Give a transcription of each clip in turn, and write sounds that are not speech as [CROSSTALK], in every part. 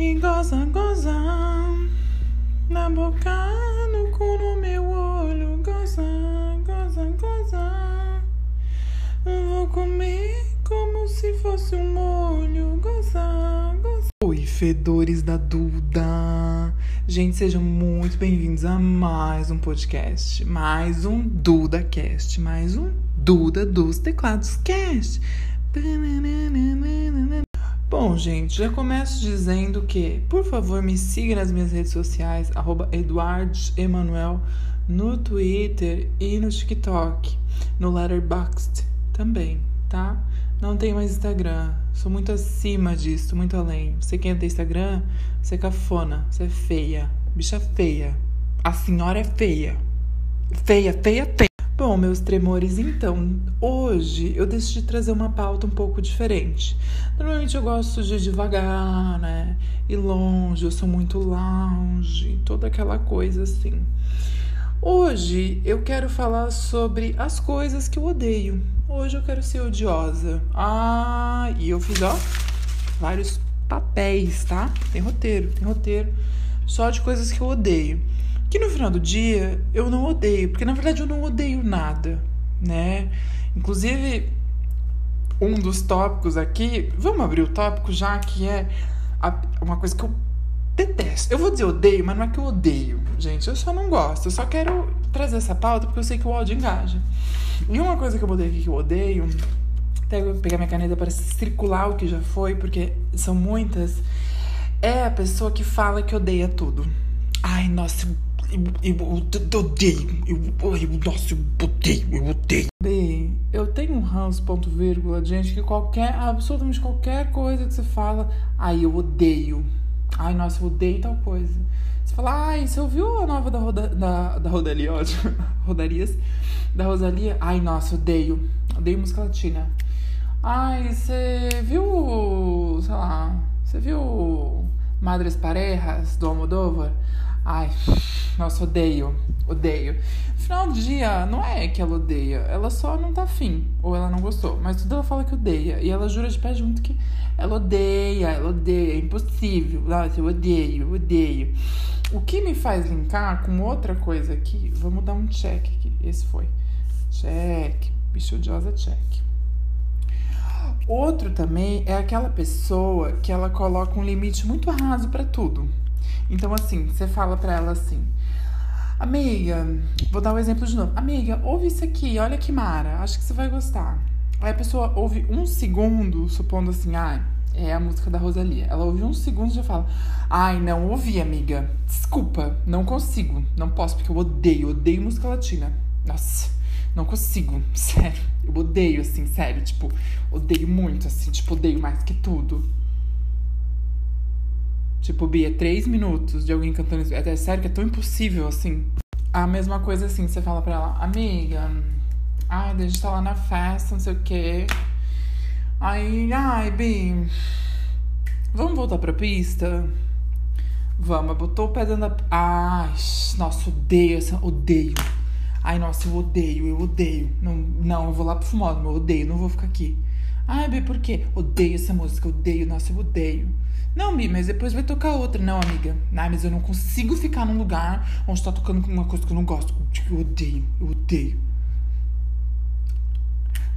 E goza, goza Na boca, no cu, no meu olho. Goza, goza, goza Vou comer como se fosse um molho. Goza, goza Oi, fedores da Duda. Gente, sejam muito bem-vindos a mais um podcast Mais um Duda Cast Mais um Duda dos Teclados Cast Bom, gente, já começo dizendo que, por favor, me siga nas minhas redes sociais, arroba Emanuel, no Twitter e no TikTok, no Letterboxd também, tá? Não tenho mais Instagram, sou muito acima disso, muito além. Você quer ter Instagram, você é cafona, você é feia, bicha feia. A senhora é feia. Feia, feia, feia. Bom, meus tremores, então, hoje eu decidi trazer uma pauta um pouco diferente. Normalmente eu gosto de devagar, né? E longe, eu sou muito lounge, toda aquela coisa assim. Hoje eu quero falar sobre as coisas que eu odeio. Hoje eu quero ser odiosa. Ah, e eu fiz, ó, vários papéis, tá? Tem roteiro, tem roteiro só de coisas que eu odeio que no final do dia eu não odeio, porque na verdade eu não odeio nada, né? Inclusive, um dos tópicos aqui, vamos abrir o tópico já que é uma coisa que eu detesto. Eu vou dizer odeio, mas não é que eu odeio, gente, eu só não gosto. Eu só quero trazer essa pauta porque eu sei que o ódio engaja. E uma coisa que eu botei aqui que eu odeio, até pegar minha caneta para circular o que já foi, porque são muitas, é a pessoa que fala que odeia tudo. Ai, nossa, eu, eu odeio. Eu, eu, nossa, eu odeio, eu odeio. Bem, eu tenho um ranço, ponto vírgula, gente, que qualquer, absolutamente qualquer coisa que você fala, ai, eu odeio. Ai, nossa, eu odeio tal coisa. Você fala, ai, você ouviu a nova da, Roda, da, da Rodalia, [LAUGHS] ótimo, Rodarias? Da Rosalia? Ai, nossa, odeio. Odeio música latina. Ai, você viu, sei lá, você viu Madres Parejas, do Almodóvar? Ai, nossa, odeio, odeio. No final do dia, não é que ela odeia, ela só não tá afim, ou ela não gostou, mas tudo ela fala que odeia. E ela jura de pé junto que ela odeia, ela odeia, é impossível. Nossa, eu odeio, eu odeio. O que me faz linkar com outra coisa aqui, vamos dar um check aqui. Esse foi. Check, bicho odiosa, check. Outro também é aquela pessoa que ela coloca um limite muito raso para tudo. Então, assim, você fala pra ela assim: Amiga, vou dar o um exemplo de novo. Amiga, ouve isso aqui, olha que mara, acho que você vai gostar. Aí a pessoa ouve um segundo, supondo assim, ah, é a música da Rosalia. Ela ouve um segundo e já fala: Ai, não ouvi, amiga. Desculpa, não consigo. Não posso, porque eu odeio, odeio música latina. Nossa, não consigo, [LAUGHS] sério. Eu odeio, assim, sério. Tipo, odeio muito, assim, tipo, odeio mais que tudo. Tipo, Bia, três minutos de alguém cantando isso. É sério que é tão impossível assim. A mesma coisa assim, você fala pra ela, amiga, ai, a gente tá lá na festa, não sei o quê. Aí, ai, Bi, vamos voltar pra pista? Vamos, botou o pé dentro da. Ai, nossa, odeio essa. Odeio. Ai, nossa, eu odeio, eu odeio. Não, não eu vou lá pro fumódromo, eu odeio, não vou ficar aqui. Ai, Bi, por quê? Odeio essa música, odeio, nossa, eu odeio. Não, Mi, mas depois vai tocar outra. Não, amiga. Ah, mas eu não consigo ficar num lugar onde tá tocando uma coisa que eu não gosto. Eu odeio, eu odeio.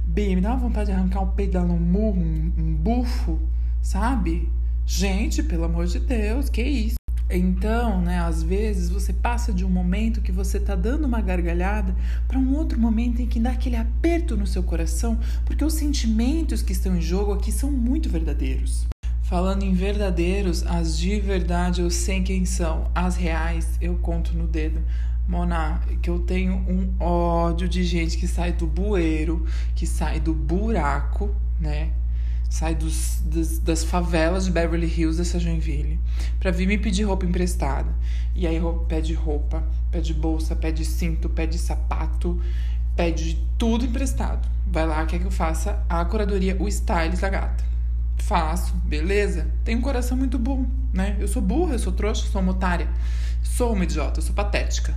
B, me dá uma vontade de arrancar um peito dela um murro, um, um bufo, sabe? Gente, pelo amor de Deus, que isso? Então, né, às vezes você passa de um momento que você tá dando uma gargalhada para um outro momento em que dá aquele aperto no seu coração, porque os sentimentos que estão em jogo aqui são muito verdadeiros. Falando em verdadeiros, as de verdade eu sei quem são, as reais eu conto no dedo. Mona, que eu tenho um ódio de gente que sai do bueiro, que sai do buraco, né? Sai dos, das, favelas de Beverly Hills dessa Joinville pra vir me pedir roupa emprestada. E aí pede roupa, pede bolsa, pede cinto, pede sapato, pede tudo emprestado. Vai lá, quer que eu faça a curadoria, o style da gata. Faço, beleza? Tenho um coração muito bom, né? Eu sou burra, eu sou trouxa, sou uma otária. Sou uma idiota, eu sou patética.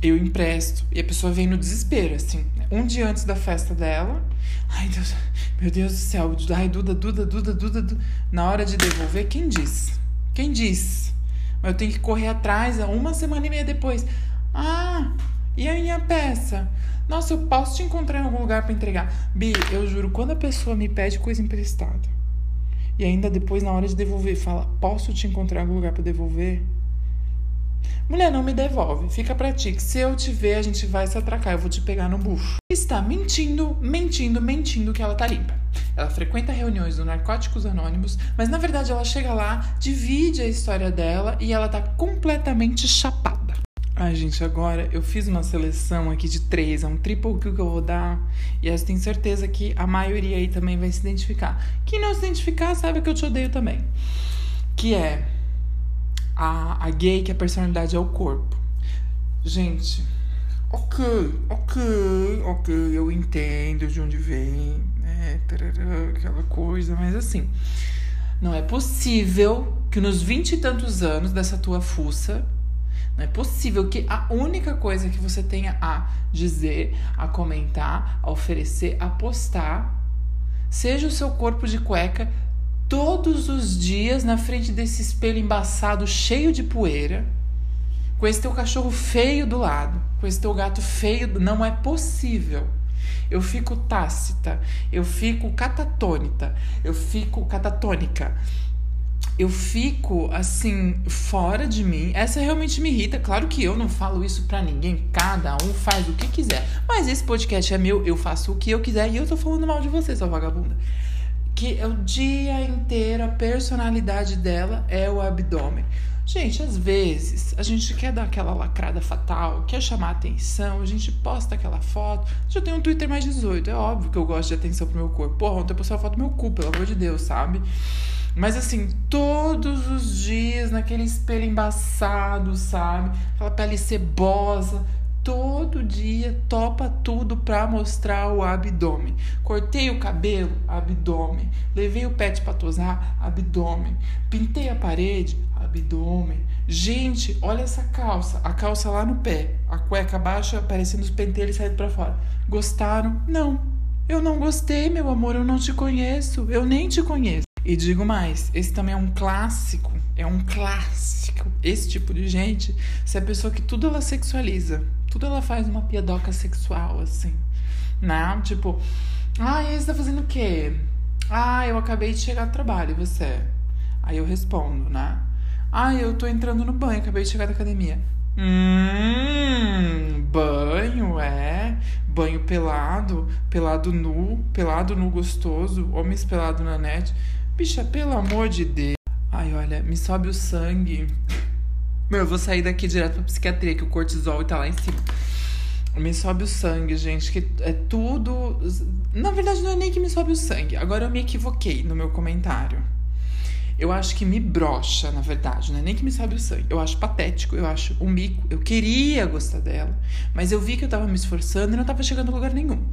Eu empresto e a pessoa vem no desespero, assim. Um dia antes da festa dela. Ai, Deus, meu Deus do céu. Ai, Duda, Duda, Duda, Duda, Duda. Na hora de devolver, quem diz? Quem? Mas eu tenho que correr atrás uma semana e meia depois. Ah, e a minha peça? Nossa, eu posso te encontrar em algum lugar para entregar. Bi, eu juro, quando a pessoa me pede coisa emprestada e ainda depois, na hora de devolver, fala: Posso te encontrar em algum lugar para devolver? Mulher, não me devolve. Fica pra ti, que se eu te ver, a gente vai se atracar. Eu vou te pegar no bucho. Está mentindo, mentindo, mentindo que ela tá limpa. Ela frequenta reuniões do Narcóticos Anônimos, mas na verdade ela chega lá, divide a história dela e ela tá completamente chapada. Ai, gente, agora eu fiz uma seleção aqui de três, é um triple kill que eu vou dar. E eu tenho certeza que a maioria aí também vai se identificar. Quem não se identificar, sabe que eu te odeio também. Que é a, a gay que a personalidade é o corpo. Gente, ok, ok, ok, eu entendo de onde vem, né? Tarará, aquela coisa, mas assim, não é possível que nos vinte e tantos anos dessa tua fuça não é possível que a única coisa que você tenha a dizer, a comentar, a oferecer, a postar, seja o seu corpo de cueca todos os dias na frente desse espelho embaçado cheio de poeira, com esse teu cachorro feio do lado, com esse teu gato feio. Não é possível. Eu fico tácita, eu fico catatônica, eu fico catatônica eu fico assim fora de mim. Essa realmente me irrita. Claro que eu não falo isso para ninguém. Cada um faz o que quiser. Mas esse podcast é meu, eu faço o que eu quiser e eu tô falando mal de você, sua vagabunda. Que é o dia inteiro a personalidade dela é o abdômen. Gente, às vezes a gente quer dar aquela lacrada fatal, quer chamar atenção, a gente posta aquela foto. Já tenho um Twitter mais 18, é óbvio que eu gosto de atenção pro meu corpo. Porra, ontem eu postei uma foto do meu cu, pelo amor de Deus, sabe? Mas assim, todos os dias naquele espelho embaçado, sabe? Aquela pele cebosa. Todo dia topa tudo pra mostrar o abdômen. Cortei o cabelo, abdômen. Levei o pet pra tosar, abdômen. Pintei a parede, abdômen. Gente, olha essa calça. A calça lá no pé. A cueca baixa, parecendo os pentelhos saindo pra fora. Gostaram? Não. Eu não gostei, meu amor. Eu não te conheço. Eu nem te conheço. E digo mais, esse também é um clássico, é um clássico. Esse tipo de gente, se é a pessoa que tudo ela sexualiza, tudo ela faz uma piadoca sexual, assim, né? Tipo, ah, e você tá fazendo o quê? Ah, eu acabei de chegar do trabalho, e você? Aí eu respondo, né? Ah, eu tô entrando no banho, acabei de chegar da academia. Hum, banho, é. Banho pelado, pelado nu, pelado nu gostoso, homens pelado na net. Bicha, pelo amor de Deus. Ai, olha, me sobe o sangue. Meu, eu vou sair daqui direto pra psiquiatria, que o cortisol tá lá em cima. Me sobe o sangue, gente, que é tudo. Na verdade, não é nem que me sobe o sangue. Agora eu me equivoquei no meu comentário. Eu acho que me brocha, na verdade, não é nem que me sobe o sangue. Eu acho patético, eu acho um mico. Eu queria gostar dela, mas eu vi que eu tava me esforçando e não tava chegando a lugar nenhum.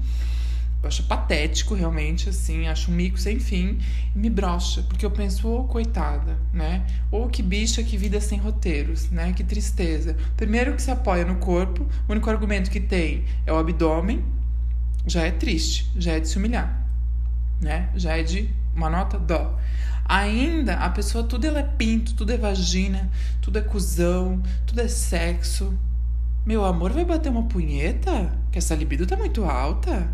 Eu acho patético, realmente, assim, acho um mico sem fim e me brocha, porque eu penso, ô oh, coitada, né? Ou oh, que bicha, que vida sem roteiros, né? Que tristeza. Primeiro que se apoia no corpo, o único argumento que tem é o abdômen, já é triste, já é de se humilhar, né? Já é de uma nota dó. Ainda a pessoa, tudo ela é pinto, tudo é vagina, tudo é cuzão, tudo é sexo. Meu amor, vai bater uma punheta? Que essa libido tá muito alta?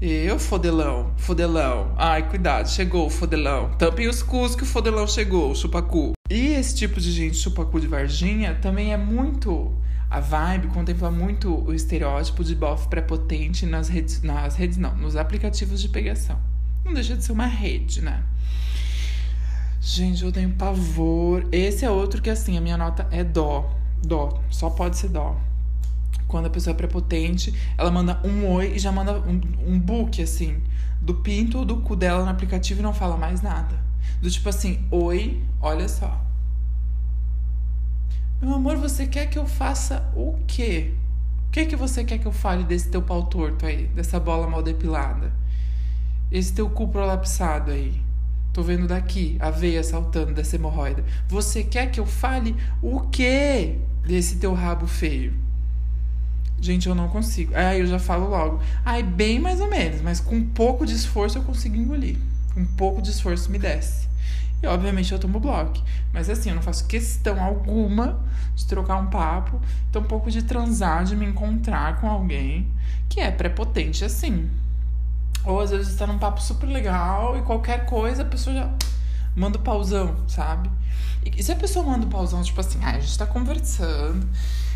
Eu, fodelão, fodelão. Ai, cuidado, chegou o fodelão. Tampem os cus que o fodelão chegou, chupacu. E esse tipo de gente, chupacu de Varginha, também é muito. A vibe contempla muito o estereótipo de bofe prepotente nas redes. Nas redes, não, nos aplicativos de pegação. Não deixa de ser uma rede, né? Gente, eu tenho pavor. Esse é outro que, assim, a minha nota é dó. Dó. Só pode ser dó quando a pessoa é prepotente, ela manda um oi e já manda um, um book, assim, do pinto ou do cu dela no aplicativo e não fala mais nada. Do tipo assim, oi, olha só. Meu amor, você quer que eu faça o quê? O que que você quer que eu fale desse teu pau torto aí? Dessa bola mal depilada? Esse teu cu prolapsado aí? Tô vendo daqui a veia saltando dessa hemorroida. Você quer que eu fale o quê desse teu rabo feio? Gente, eu não consigo. Aí eu já falo logo. Ai, bem mais ou menos, mas com um pouco de esforço eu consigo engolir. Um pouco de esforço me desce. E obviamente eu tomo bloco. Mas assim, eu não faço questão alguma de trocar um papo, tampouco de transar, de me encontrar com alguém que é prepotente assim. Ou às vezes está num papo super legal e qualquer coisa a pessoa já manda o pauzão, sabe? E, se a pessoa manda o pauzão, tipo assim, ah, a gente tá conversando,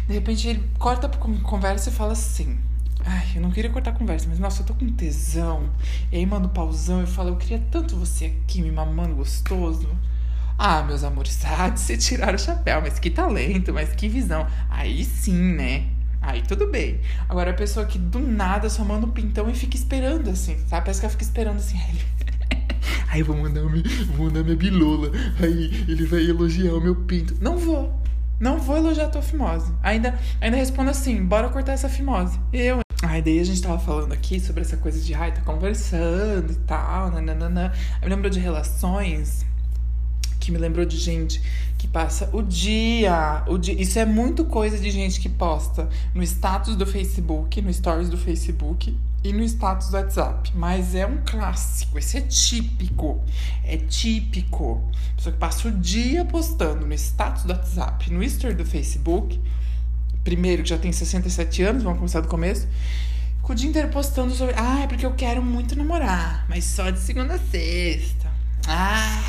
de repente ele corta pra conversa e fala assim. Ai, eu não queria cortar a conversa, mas nossa, eu tô com tesão. E aí manda o pauzão e fala, eu queria tanto você aqui me mamando gostoso. Ah, meus amores, [LAUGHS] ah, de se tirar o chapéu, mas que talento, mas que visão. Aí sim, né? Aí tudo bem. Agora a pessoa que do nada só manda um pintão e fica esperando, assim, sabe? Parece que ela fica esperando assim. Aí [LAUGHS] eu vou mandar, vou mandar minha bilola. Aí ele vai elogiar o meu pinto. Não vou. Não vou elogiar a tua fimose. Ainda, ainda respondo assim: bora cortar essa fimose. Eu. Aí daí a gente tava falando aqui sobre essa coisa de, ai, tá conversando e tal, nananana. Eu lembro de relações que me lembrou de gente que passa o dia, o dia. Isso é muito coisa de gente que posta no status do Facebook, no stories do Facebook e no status do WhatsApp. Mas é um clássico, esse é típico. É típico. Pessoa que passa o dia postando no status do WhatsApp, no story do Facebook. Primeiro, que já tem 67 anos, vamos começar do começo. Com o dia inteiro postando sobre. Ah, é porque eu quero muito namorar, mas só de segunda a sexta. Ah,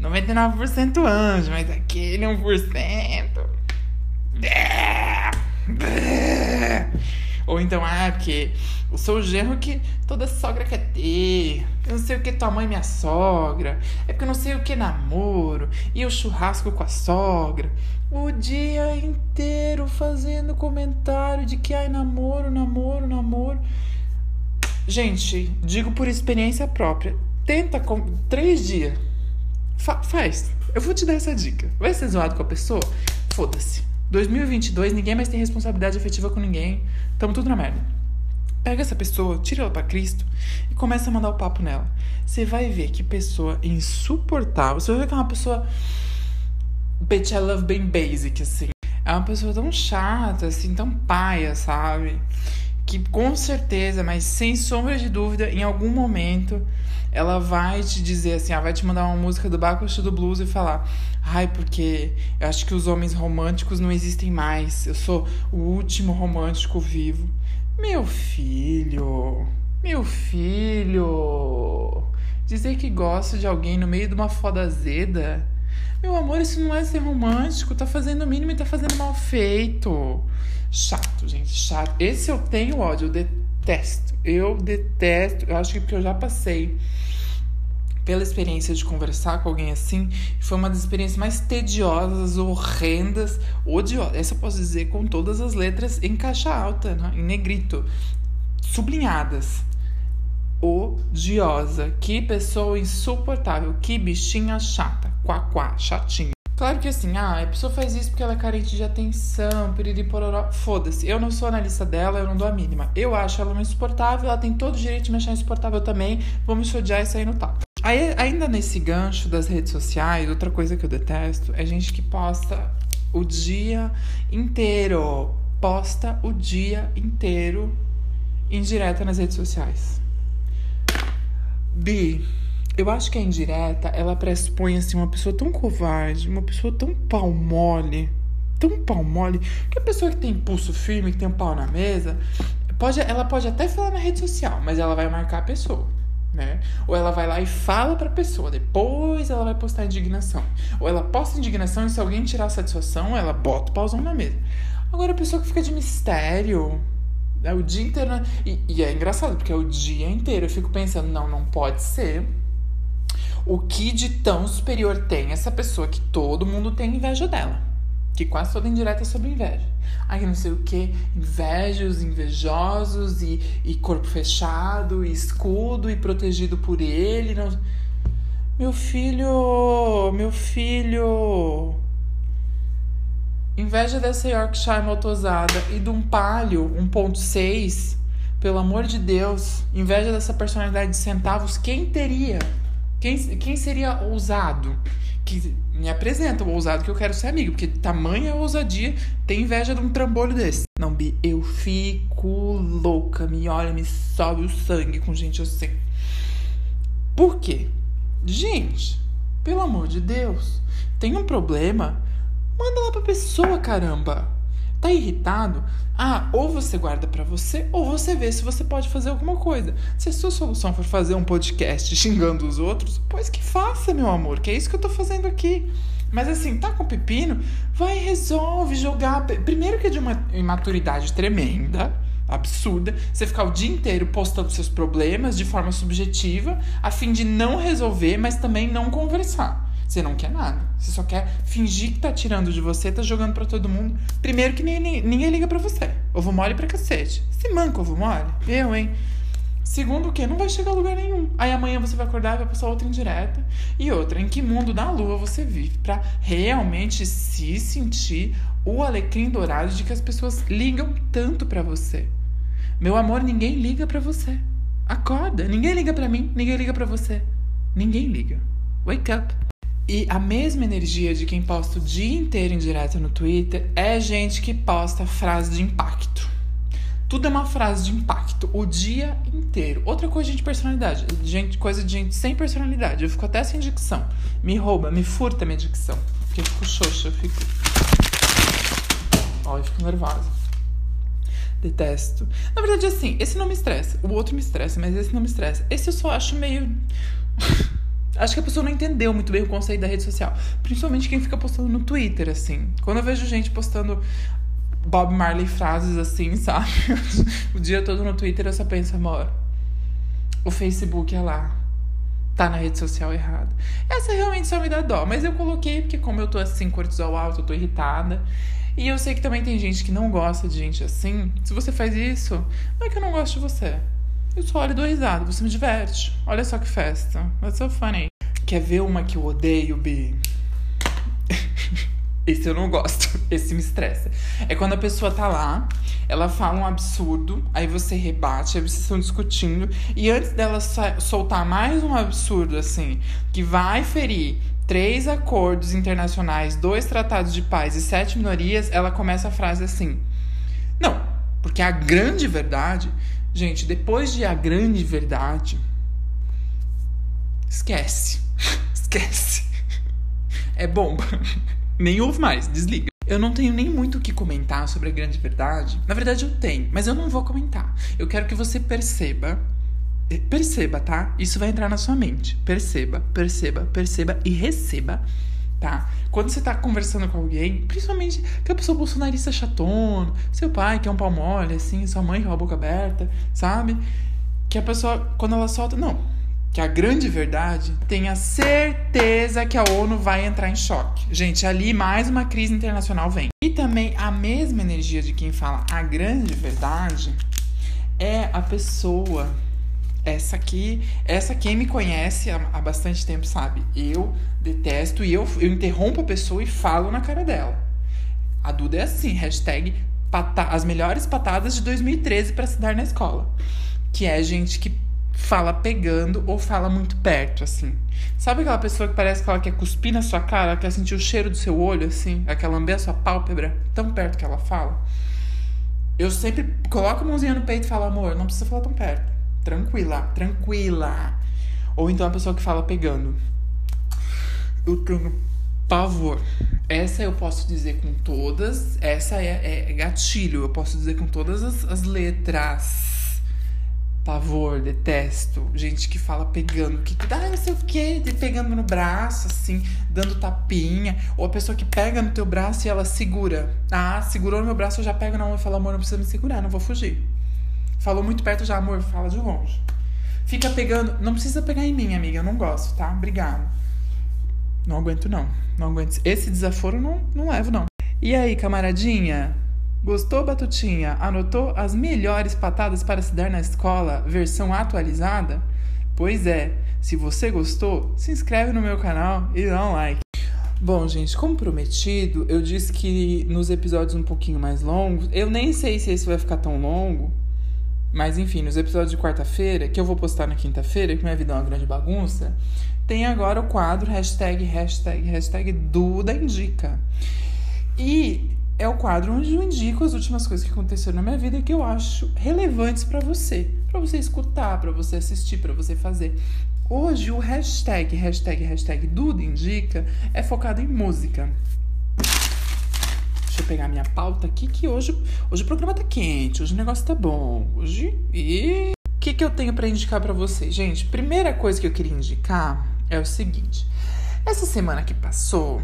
99% anjo, mas aquele 1%. Ou então, ah, porque o seu genro que toda sogra quer ter. Eu não sei o que tua mãe minha sogra. É porque eu não sei o que namoro. E o churrasco com a sogra. O dia inteiro fazendo comentário de que ai namoro, namoro, namoro. Gente, digo por experiência própria. Tenta com três dias Fa faz. Eu vou te dar essa dica. Vai ser zoado com a pessoa? Foda-se. 2022, ninguém mais tem responsabilidade afetiva com ninguém. Tamo tudo na merda. Pega essa pessoa, tira ela para Cristo e começa a mandar o papo nela. Você vai ver que pessoa insuportável. Você vai ver que é uma pessoa. Bitch, I love bem basic, assim. É uma pessoa tão chata, assim, tão paia, sabe? Que com certeza, mas sem sombra de dúvida, em algum momento ela vai te dizer assim, ela vai te mandar uma música do Bacchus do Blues e falar: "Ai, porque eu acho que os homens românticos não existem mais. Eu sou o último romântico vivo." Meu filho, meu filho, dizer que gosta de alguém no meio de uma foda azeda, meu amor, isso não é ser romântico, tá fazendo o mínimo e tá fazendo mal feito. Chato, gente, chato. Esse eu tenho ódio, eu detesto. Eu detesto, eu acho que porque eu já passei pela experiência de conversar com alguém assim, foi uma das experiências mais tediosas, horrendas, odiosas. Essa eu posso dizer com todas as letras em caixa alta, né? em negrito, sublinhadas. Odiosa. Que pessoa insuportável. Que bichinha chata. Quá, quá, chatinho. Claro que assim, ah, a pessoa faz isso porque ela é carente de atenção, piriri pororó. Foda-se, eu não sou analista dela, eu não dou a mínima. Eu acho ela insuportável, ela tem todo o direito de me achar insuportável também. Vamos se odiar e sair no tapa. Aí, ainda nesse gancho das redes sociais, outra coisa que eu detesto é gente que posta o dia inteiro. Posta o dia inteiro indireta nas redes sociais. Bi, eu acho que a indireta, ela pressupõe assim uma pessoa tão covarde, uma pessoa tão pau mole, tão pau mole, que a pessoa que tem pulso firme, que tem um pau na mesa, pode, ela pode até falar na rede social, mas ela vai marcar a pessoa. Né? Ou ela vai lá e fala pra pessoa, depois ela vai postar indignação. Ou ela posta indignação e se alguém tirar a satisfação, ela bota o pauzão na mesa. Agora a pessoa que fica de mistério, é o dia inteiro. Né? E, e é engraçado, porque é o dia inteiro. Eu fico pensando, não, não pode ser o que de tão superior tem essa pessoa que todo mundo tem inveja dela? Que quase toda indireta é sobre inveja. Ai, não sei o que, invejos, invejosos e, e corpo fechado, e escudo e protegido por ele. Não... Meu filho, meu filho. Inveja dessa Yorkshire motosada e de um Palio 1.6. Pelo amor de Deus. Inveja dessa personalidade de centavos. Quem teria? Quem, quem seria ousado? Que me apresenta o ousado que eu quero ser amigo, porque tamanha ousadia tem inveja de um trambolho desse. Não, Bi, eu fico louca, me olha, me sobe o sangue com gente assim. Por quê? Gente, pelo amor de Deus, tem um problema? Manda lá pra pessoa, caramba. Tá irritado? Ah, ou você guarda para você, ou você vê se você pode fazer alguma coisa. Se a sua solução for fazer um podcast [LAUGHS] xingando os outros, pois que faça, meu amor, que é isso que eu tô fazendo aqui. Mas assim, tá com pepino? Vai resolve jogar. Primeiro que é de uma imaturidade tremenda, absurda, você ficar o dia inteiro postando seus problemas de forma subjetiva, a fim de não resolver, mas também não conversar. Você não quer nada. Você só quer fingir que tá tirando de você, tá jogando para todo mundo. Primeiro que ninguém, ninguém liga para você. Ovo mole pra cacete. Se manca ovo mole? Eu, hein? Segundo que não vai chegar a lugar nenhum. Aí amanhã você vai acordar e vai passar outra indireta. E outra, em que mundo da lua você vive para realmente se sentir o alecrim dourado de que as pessoas ligam tanto para você. Meu amor, ninguém liga para você. Acorda, ninguém liga para mim, ninguém liga para você. Ninguém liga. Wake up. E a mesma energia de quem posta o dia inteiro em direto no Twitter é gente que posta frase de impacto. Tudo é uma frase de impacto o dia inteiro. Outra coisa de personalidade, gente, coisa de gente sem personalidade. Eu fico até sem dicção. Me rouba, me furta minha dicção. Porque eu fico xoxa, eu fico. Ó, eu fico nervosa. Detesto. Na verdade, assim, esse não me estressa. O outro me estressa, mas esse não me estressa. Esse eu só acho meio. Acho que a pessoa não entendeu muito bem o conceito da rede social. Principalmente quem fica postando no Twitter, assim. Quando eu vejo gente postando Bob Marley frases assim, [LAUGHS] sabe? o dia todo no Twitter eu só penso, amor, o Facebook é lá. Tá na rede social errada. Essa realmente só me dá dó. Mas eu coloquei porque, como eu tô assim, cortisol alto, eu tô irritada. E eu sei que também tem gente que não gosta de gente assim. Se você faz isso, não é que eu não gosto de você. Eu só olho dou risada, você me diverte. Olha só que festa. That's so funny. Quer ver uma que eu odeio, Bi? [LAUGHS] Esse eu não gosto, [LAUGHS] esse me estressa. É quando a pessoa tá lá, ela fala um absurdo, aí você rebate, aí vocês estão discutindo, e antes dela soltar mais um absurdo, assim, que vai ferir três acordos internacionais, dois tratados de paz e sete minorias, ela começa a frase assim: Não, porque a grande verdade Gente, depois de a grande verdade, esquece. [LAUGHS] esquece. É bomba. [LAUGHS] Nem ouve mais, desliga. Eu não tenho nem muito o que comentar sobre a grande verdade. Na verdade, eu tenho, mas eu não vou comentar. Eu quero que você perceba. Eh, perceba, tá? Isso vai entrar na sua mente. Perceba, perceba, perceba e receba tá? Quando você tá conversando com alguém, principalmente que a pessoa bolsonarista chatona, seu pai que é um pau mole, assim, sua mãe com a boca aberta, sabe? Que a pessoa, quando ela solta, não, que a grande verdade tenha certeza que a ONU vai entrar em choque. Gente, ali mais uma crise internacional vem. E também a mesma energia de quem fala a grande verdade é a pessoa essa aqui, essa quem me conhece há, há bastante tempo sabe. Eu detesto e eu, eu interrompo a pessoa e falo na cara dela. A Duda é assim, hashtag as melhores patadas de 2013 para se dar na escola. Que é gente que fala pegando ou fala muito perto, assim. Sabe aquela pessoa que parece que ela quer cuspir na sua cara, ela quer sentir o cheiro do seu olho, assim, ela quer lamber a sua pálpebra, tão perto que ela fala? Eu sempre coloco a mãozinha no peito e falo, amor, não precisa falar tão perto. Tranquila, tranquila. Ou então a pessoa que fala pegando. Eu tenho pavor. Essa eu posso dizer com todas. Essa é, é gatilho. Eu posso dizer com todas as, as letras. Pavor, detesto. Gente que fala pegando, que ah, não sei o que, pegando no braço, assim, dando tapinha. Ou a pessoa que pega no teu braço e ela segura. Ah, segurou no meu braço, eu já pego na mão e falo, amor, não precisa me segurar, não vou fugir. Falou muito perto já, amor, fala de longe. Fica pegando. Não precisa pegar em mim, amiga. Eu não gosto, tá? Obrigado. Não aguento, não. Não aguento. Esse desaforo não, não levo, não. E aí, camaradinha? Gostou, Batutinha? Anotou as melhores patadas para se dar na escola, versão atualizada? Pois é, se você gostou, se inscreve no meu canal e dá um like. Bom, gente, como prometido, eu disse que nos episódios um pouquinho mais longos, eu nem sei se esse vai ficar tão longo, mas enfim, nos episódios de quarta-feira, que eu vou postar na quinta-feira, que minha vida é uma grande bagunça, tem agora o quadro hashtag, hashtag, hashtag Duda Indica. E é o quadro onde eu indico as últimas coisas que aconteceram na minha vida que eu acho relevantes para você, para você escutar, para você assistir, para você fazer. Hoje o hashtag, hashtag, hashtag Duda Indica é focado em música. Deixa eu pegar minha pauta aqui, que hoje, hoje o programa tá quente, hoje o negócio tá bom. Hoje. E. O que, que eu tenho para indicar para vocês? Gente, primeira coisa que eu queria indicar é o seguinte. Essa semana que passou,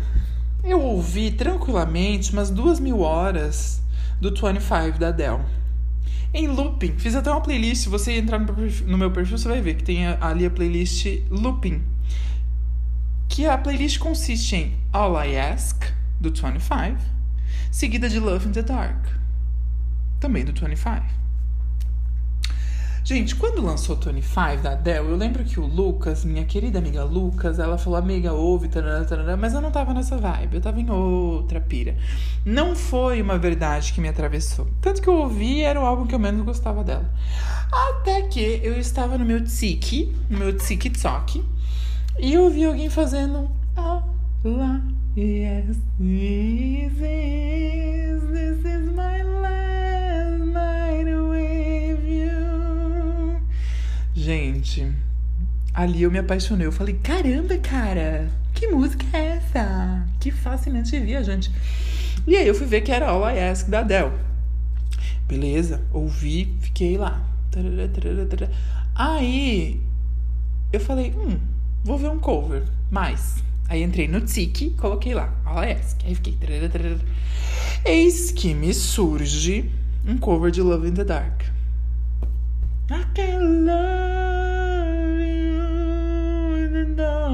eu ouvi tranquilamente umas duas mil horas do 25 da Adele em looping. Fiz até uma playlist. Se você entrar no meu perfil, você vai ver que tem ali a playlist looping. Que a playlist consiste em All I Ask, do 25, seguida de Love in the Dark, também do 25. Gente, quando lançou 25 da Adele, eu lembro que o Lucas, minha querida amiga Lucas, ela falou, amiga, ouve, tarará, tarará, mas eu não tava nessa vibe, eu tava em outra pira. Não foi uma verdade que me atravessou. Tanto que eu ouvi, era o álbum que eu menos gostava dela. Até que eu estava no meu tiki, no meu TikTok, e eu ouvi alguém fazendo lá, yes, this is, this is my last night with you. Gente, ali eu me apaixonei. Eu falei, caramba, cara, que música é essa? Que fascinante viajante. E aí eu fui ver que era All I Ask da Adele. Beleza, ouvi, fiquei lá. Aí eu falei, hum, vou ver um cover. Mais. Aí entrei no Tiki, coloquei lá, Ask. Aí fiquei. Eis que me surge um cover de Love in the Dark. I can love you in the dark.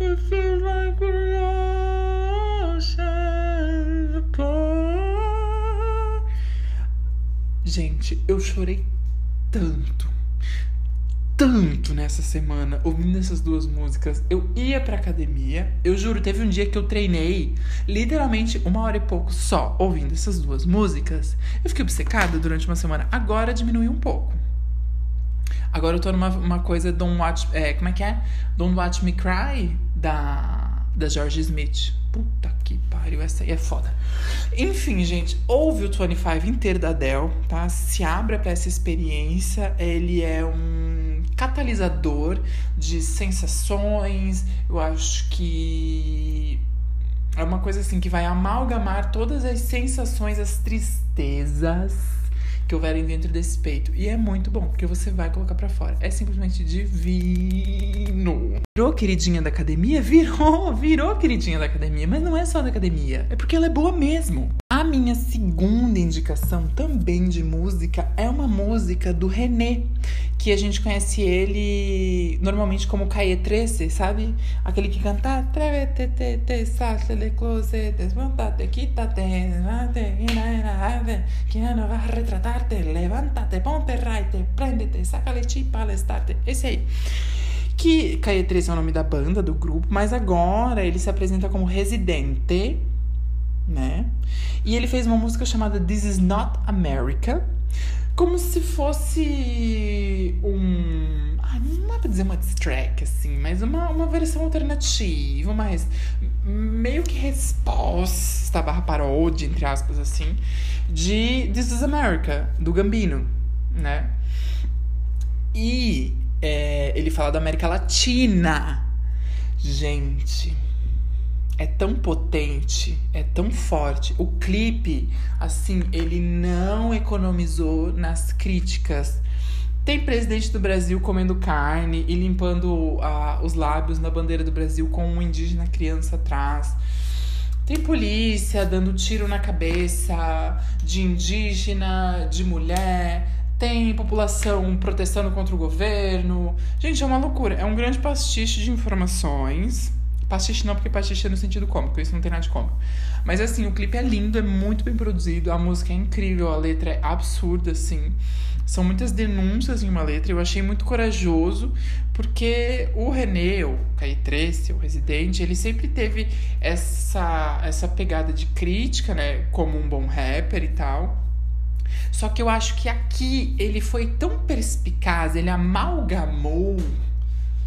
It feels like oceans apart. Gente, eu chorei tanto, tanto nessa semana ouvindo essas duas músicas. Eu ia pra academia, eu juro, teve um dia que eu treinei literalmente uma hora e pouco só ouvindo essas duas músicas. Eu fiquei obcecada durante uma semana. Agora diminuiu um pouco. Agora eu tô numa uma coisa Don't Watch. É, como é que é? Don't Watch Me Cry da, da George Smith. Puta que pariu, essa aí é foda. Enfim, gente, ouve o 25 inteiro da Adele, tá? Se abra para essa experiência. Ele é um catalisador de sensações. Eu acho que é uma coisa assim que vai amalgamar todas as sensações, as tristezas que houverem dentro desse peito. E é muito bom, porque você vai colocar para fora. É simplesmente divino. Virou queridinha da academia? Virou, virou queridinha da academia. Mas não é só da academia, é porque ela é boa mesmo. A minha segunda indicação, também de música, é uma música do René, que a gente conhece ele normalmente como Caie 13, sabe? Aquele que canta Atrévete, te, salte, le close, desmontate, quítate, que não vai retratarte, levántate, ponte right, prendete, starte. Esse aí que 13 é o nome da banda, do grupo, mas agora ele se apresenta como Residente, né? E ele fez uma música chamada This Is Not America, como se fosse um. Ah, não dá pra dizer uma track, assim, mas uma, uma versão alternativa, uma res... meio que resposta barra paródia, entre aspas, assim, de This Is America, do Gambino, né? E é, ele fala da América Latina. Gente é tão potente, é tão forte. O clipe, assim, ele não economizou nas críticas. Tem presidente do Brasil comendo carne e limpando uh, os lábios na bandeira do Brasil com um indígena criança atrás. Tem polícia dando tiro na cabeça de indígena, de mulher. Tem população protestando contra o governo. Gente, é uma loucura. É um grande pastiche de informações Pastiche não, porque pastiche é no sentido cômico, isso não tem nada de cômico. Mas assim, o clipe é lindo, é muito bem produzido, a música é incrível, a letra é absurda, assim. São muitas denúncias em uma letra, eu achei muito corajoso, porque o René, o Caí Trace, o Residente, ele sempre teve essa, essa pegada de crítica, né, como um bom rapper e tal. Só que eu acho que aqui ele foi tão perspicaz, ele amalgamou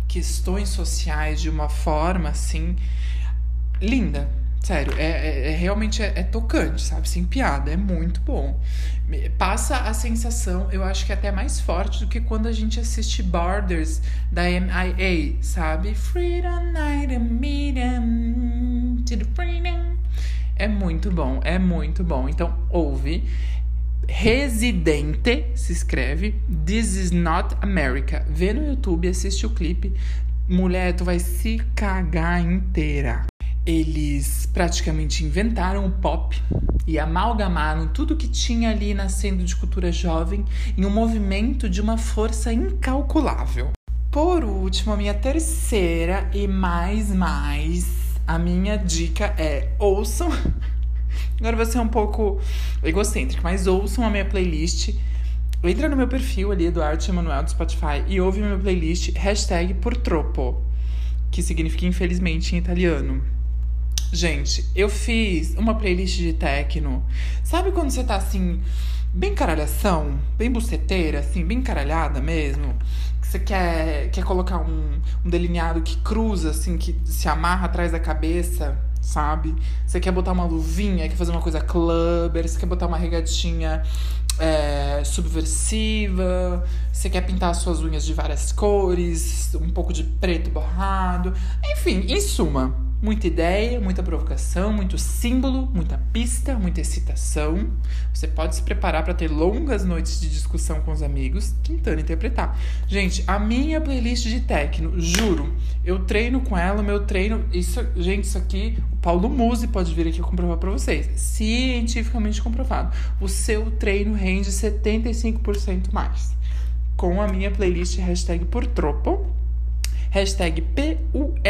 questões sociais de uma forma assim linda, Sério, é, é, é realmente é, é, tocante, sabe? Sem piada, é muito bom. Passa a sensação, eu acho que é até mais forte do que quando a gente assiste Borders da MIA, sabe? Freedom Night Meeting to the Freedom. É muito bom, é muito bom. Então, ouve. Residente se escreve This is not America. Vê no YouTube, assiste o clipe. Mulher, tu vai se cagar inteira. Eles praticamente inventaram o pop e amalgamaram tudo que tinha ali nascendo de cultura jovem em um movimento de uma força incalculável. Por último, a minha terceira e mais mais, a minha dica é ouçam. Agora vai ser um pouco egocêntrica, mas ouçam a minha playlist. Entra no meu perfil ali, Eduardo Emanuel do Spotify, e ouve a minha playlist hashtag por tropo, que significa infelizmente em italiano. Gente, eu fiz uma playlist de techno. Sabe quando você tá assim, bem caralhação, bem buceteira, assim, bem caralhada mesmo? Que você quer, quer colocar um, um delineado que cruza, assim, que se amarra atrás da cabeça, sabe? Você quer botar uma luvinha, quer fazer uma coisa clubber, você quer botar uma regatinha é, subversiva, você quer pintar as suas unhas de várias cores, um pouco de preto borrado. Enfim, em suma Muita ideia, muita provocação, muito símbolo, muita pista, muita excitação. Você pode se preparar para ter longas noites de discussão com os amigos, tentando interpretar. Gente, a minha playlist de techno, juro, eu treino com ela, meu treino. Isso, gente, isso aqui, o Paulo Musi pode vir aqui comprovar para vocês. Cientificamente comprovado. O seu treino rende 75% mais. Com a minha playlist hashtag por tropo Hashtag P-U-R-T-R-O-P-P-O.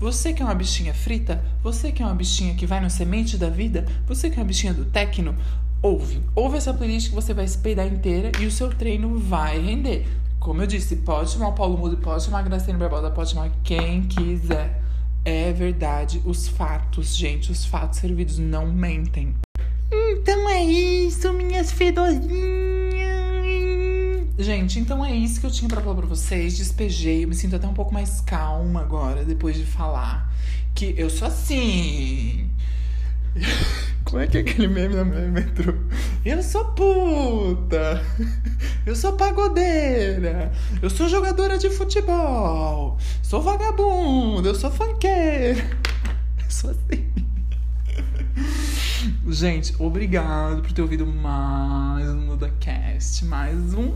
Você que é uma bichinha frita? Você que é uma bichinha que vai no semente da vida? Você que é uma bichinha do tecno? Ouve. Ouve essa playlist que você vai se peidar inteira e o seu treino vai render. Como eu disse, pode chamar o Paulo Mudo, pode chamar a Graciane Barbosa, pode chamar quem quiser. É verdade, os fatos, gente, os fatos servidos não mentem. Então é isso, minhas fedorinhas. Gente, então é isso que eu tinha para falar pra vocês. Despejei, eu me sinto até um pouco mais calma agora, depois de falar que eu sou assim. [LAUGHS] Como é que é aquele meme na minha metrô? Eu sou puta! Eu sou pagodeira! Eu sou jogadora de futebol! Sou vagabundo! Eu sou funkeira! [LAUGHS] Eu sou assim. Gente, obrigado por ter ouvido mais um NudaCast, mais um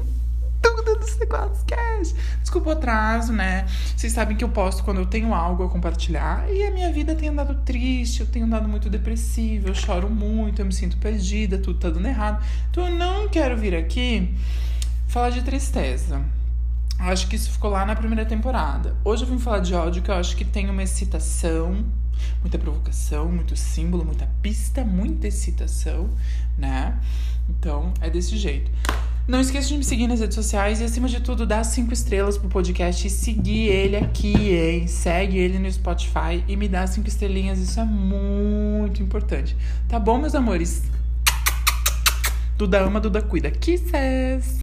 tudo dos negócios cash. Desculpa o atraso, né? Vocês sabem que eu posto quando eu tenho algo a compartilhar e a minha vida tem andado triste, eu tenho andado muito depressiva, eu choro muito, eu me sinto perdida, tudo tá dando errado. Então eu não quero vir aqui falar de tristeza. Acho que isso ficou lá na primeira temporada. Hoje eu vim falar de ódio, que eu acho que tem uma excitação, muita provocação, muito símbolo, muita pista, muita excitação, né? Então é desse jeito. Não esqueça de me seguir nas redes sociais e, acima de tudo, dar cinco estrelas pro podcast e seguir ele aqui, hein? Segue ele no Spotify e me dá cinco estrelinhas, isso é muito importante. Tá bom, meus amores? Duda ama, Duda cuida. Kisses!